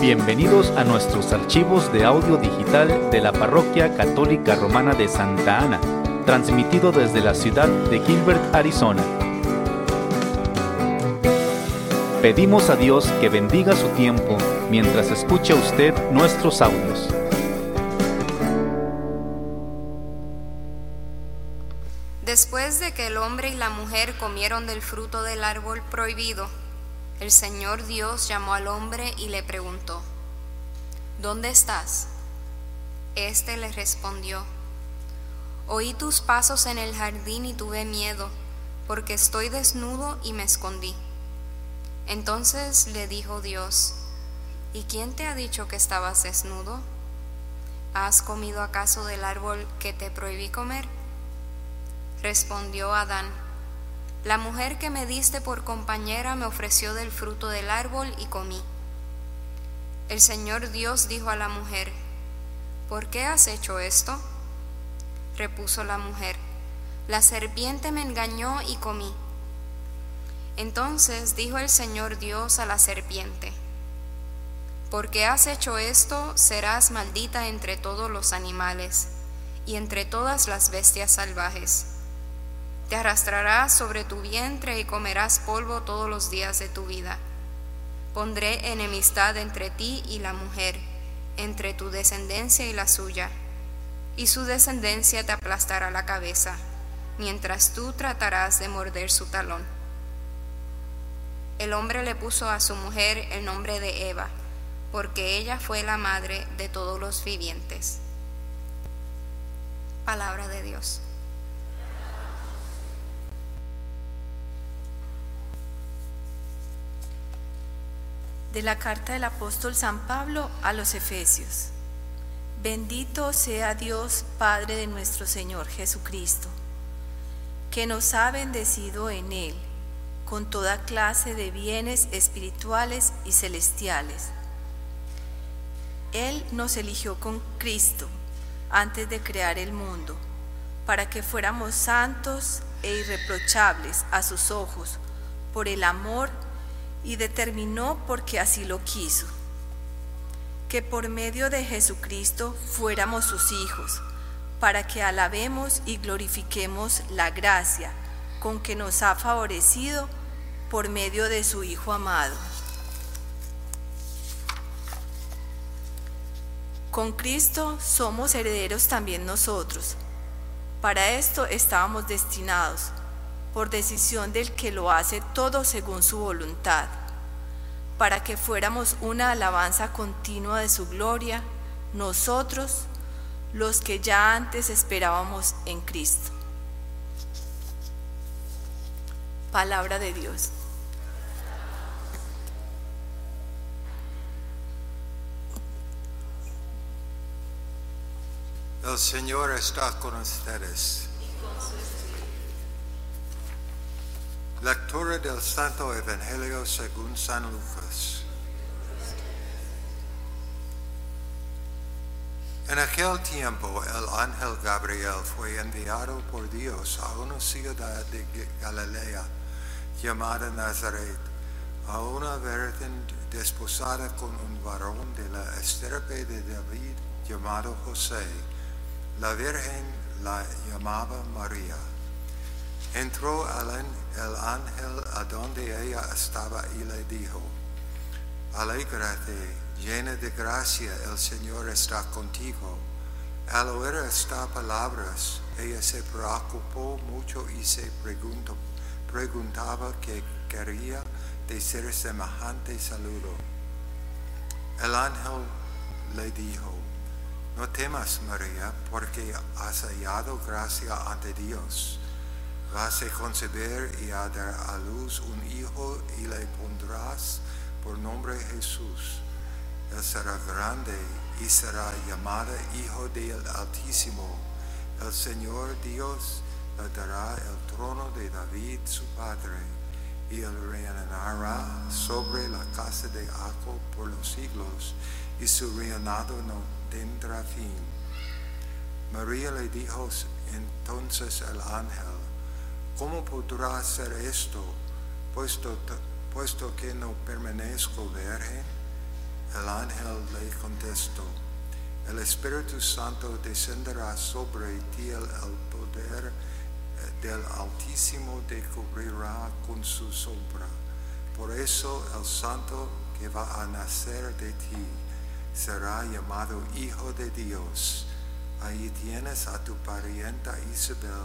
Bienvenidos a nuestros archivos de audio digital de la Parroquia Católica Romana de Santa Ana, transmitido desde la ciudad de Gilbert, Arizona. Pedimos a Dios que bendiga su tiempo mientras escucha usted nuestros audios. Después de que el hombre y la mujer comieron del fruto del árbol prohibido, el Señor Dios llamó al hombre y le preguntó, ¿Dónde estás? Este le respondió, Oí tus pasos en el jardín y tuve miedo, porque estoy desnudo y me escondí. Entonces le dijo Dios, ¿y quién te ha dicho que estabas desnudo? ¿Has comido acaso del árbol que te prohibí comer? Respondió Adán, la mujer que me diste por compañera me ofreció del fruto del árbol y comí. El Señor Dios dijo a la mujer, ¿por qué has hecho esto? Repuso la mujer, la serpiente me engañó y comí. Entonces dijo el Señor Dios a la serpiente, porque has hecho esto, serás maldita entre todos los animales y entre todas las bestias salvajes te arrastrarás sobre tu vientre y comerás polvo todos los días de tu vida. Pondré enemistad entre ti y la mujer, entre tu descendencia y la suya, y su descendencia te aplastará la cabeza, mientras tú tratarás de morder su talón. El hombre le puso a su mujer el nombre de Eva, porque ella fue la madre de todos los vivientes. Palabra de Dios. De la carta del apóstol San Pablo a los Efesios. Bendito sea Dios, Padre de nuestro Señor Jesucristo, que nos ha bendecido en Él con toda clase de bienes espirituales y celestiales. Él nos eligió con Cristo antes de crear el mundo, para que fuéramos santos e irreprochables a sus ojos por el amor y determinó porque así lo quiso, que por medio de Jesucristo fuéramos sus hijos, para que alabemos y glorifiquemos la gracia con que nos ha favorecido por medio de su Hijo amado. Con Cristo somos herederos también nosotros. Para esto estábamos destinados por decisión del que lo hace todo según su voluntad, para que fuéramos una alabanza continua de su gloria, nosotros, los que ya antes esperábamos en Cristo. Palabra de Dios. El Señor está con ustedes. Lectura del Santo Evangelio según San Lucas. En aquel tiempo el ángel Gabriel fue enviado por Dios a una ciudad de Galilea llamada Nazaret, a una virgen desposada con un varón de la estirpe de David llamado José. La virgen la llamaba María. Entró el ángel a donde ella estaba y le dijo, Alégrate, llena de gracia, el Señor está contigo. Al oír estas palabras, ella se preocupó mucho y se preguntó, preguntaba qué quería decir semejante saludo. El ángel le dijo, no temas María, porque has hallado gracia ante Dios vas a concebir y a dar a luz un hijo y le pondrás por nombre Jesús. Él será grande y será llamado Hijo del Altísimo. El Señor Dios le dará el trono de David su padre y él reinará sobre la casa de Jacob por los siglos y su reinado no tendrá fin. María le dijo entonces al ángel, ¿Cómo podrá hacer esto, puesto, puesto que no permanezco virgen? El ángel le contestó, el Espíritu Santo descenderá sobre ti, el, poder eh, del Altísimo te cubrirá con su sombra. Por eso el santo que va a nacer de ti será llamado Hijo de Dios. Ahí tienes a tu parienta Isabel,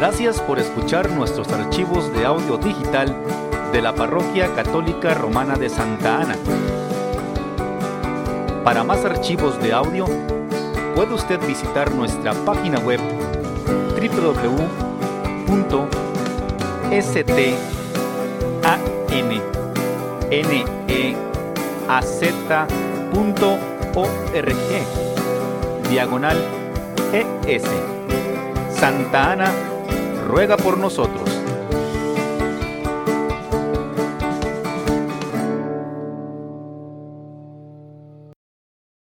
Gracias por escuchar nuestros archivos de audio digital de la Parroquia Católica Romana de Santa Ana. Para más archivos de audio, puede usted visitar nuestra página web www.standeaz.org diagonal ES. Santa Ana ruega por nosotros.